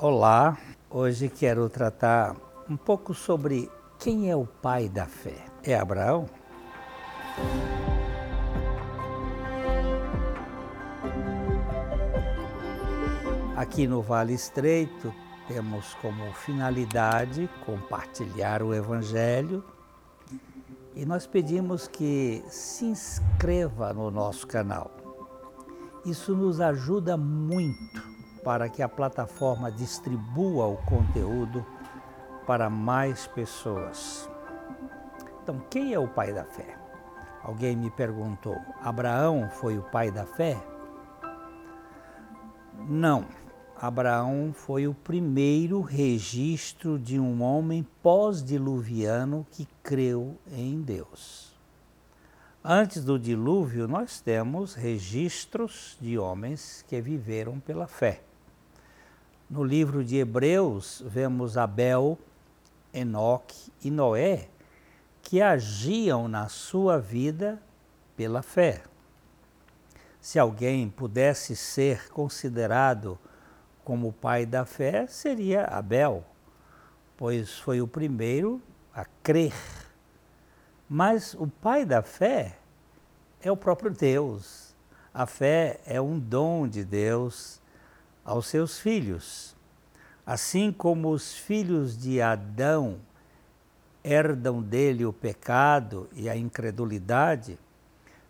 Olá, hoje quero tratar um pouco sobre quem é o pai da fé. É Abraão? Aqui no Vale Estreito temos como finalidade compartilhar o Evangelho e nós pedimos que se inscreva no nosso canal. Isso nos ajuda muito para que a plataforma distribua o conteúdo para mais pessoas. Então, quem é o pai da fé? Alguém me perguntou: Abraão foi o pai da fé? Não. Abraão foi o primeiro registro de um homem pós-diluviano que creu em Deus. Antes do dilúvio, nós temos registros de homens que viveram pela fé. No livro de Hebreus, vemos Abel, Enoque e Noé que agiam na sua vida pela fé. Se alguém pudesse ser considerado como pai da fé, seria Abel, pois foi o primeiro a crer. Mas o pai da fé é o próprio Deus. A fé é um dom de Deus aos seus filhos. Assim como os filhos de Adão herdam dele o pecado e a incredulidade,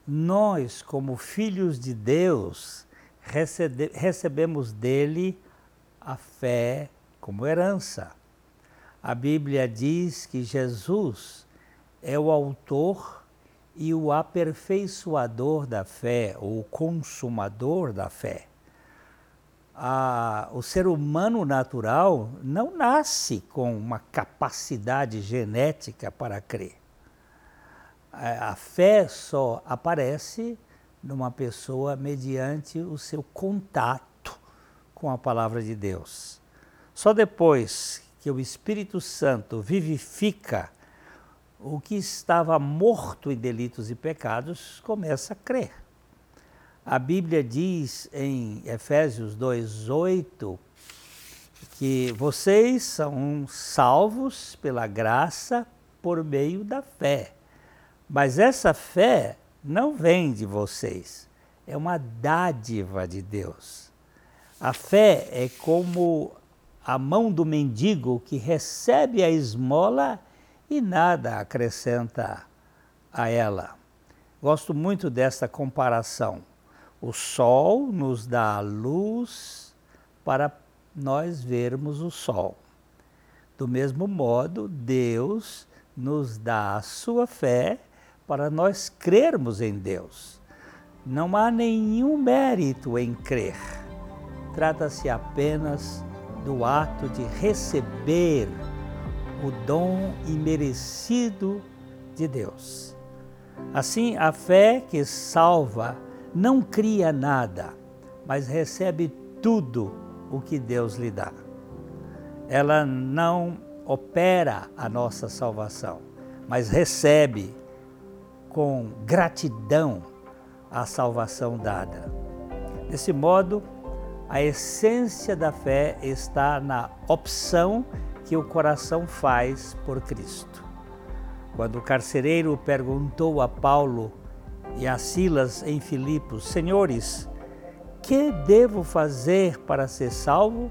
nós, como filhos de Deus, recebe, recebemos dele a fé como herança. A Bíblia diz que Jesus é o autor e o aperfeiçoador da fé, ou o consumador da fé a, o ser humano natural não nasce com uma capacidade genética para crer. A, a fé só aparece numa pessoa mediante o seu contato com a palavra de Deus. Só depois que o Espírito Santo vivifica o que estava morto em delitos e pecados, começa a crer. A Bíblia diz em Efésios 2:8 que vocês são salvos pela graça por meio da fé. Mas essa fé não vem de vocês, é uma dádiva de Deus. A fé é como a mão do mendigo que recebe a esmola e nada acrescenta a ela. Gosto muito desta comparação. O sol nos dá a luz para nós vermos o sol. Do mesmo modo, Deus nos dá a sua fé para nós crermos em Deus. Não há nenhum mérito em crer. Trata-se apenas do ato de receber o dom imerecido de Deus. Assim, a fé que salva não cria nada, mas recebe tudo o que Deus lhe dá. Ela não opera a nossa salvação, mas recebe com gratidão a salvação dada. Desse modo, a essência da fé está na opção que o coração faz por Cristo. Quando o carcereiro perguntou a Paulo e a Silas em Filipos: Senhores, que devo fazer para ser salvo?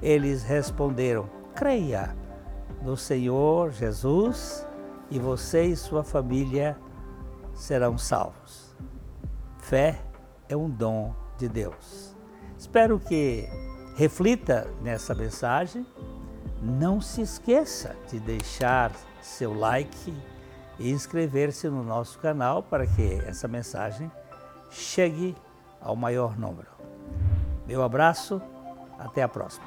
Eles responderam: Creia no Senhor Jesus e você e sua família serão salvos. Fé é um dom de Deus. Espero que reflita nessa mensagem. Não se esqueça de deixar seu like e inscrever-se no nosso canal para que essa mensagem chegue ao maior número. Meu abraço, até a próxima.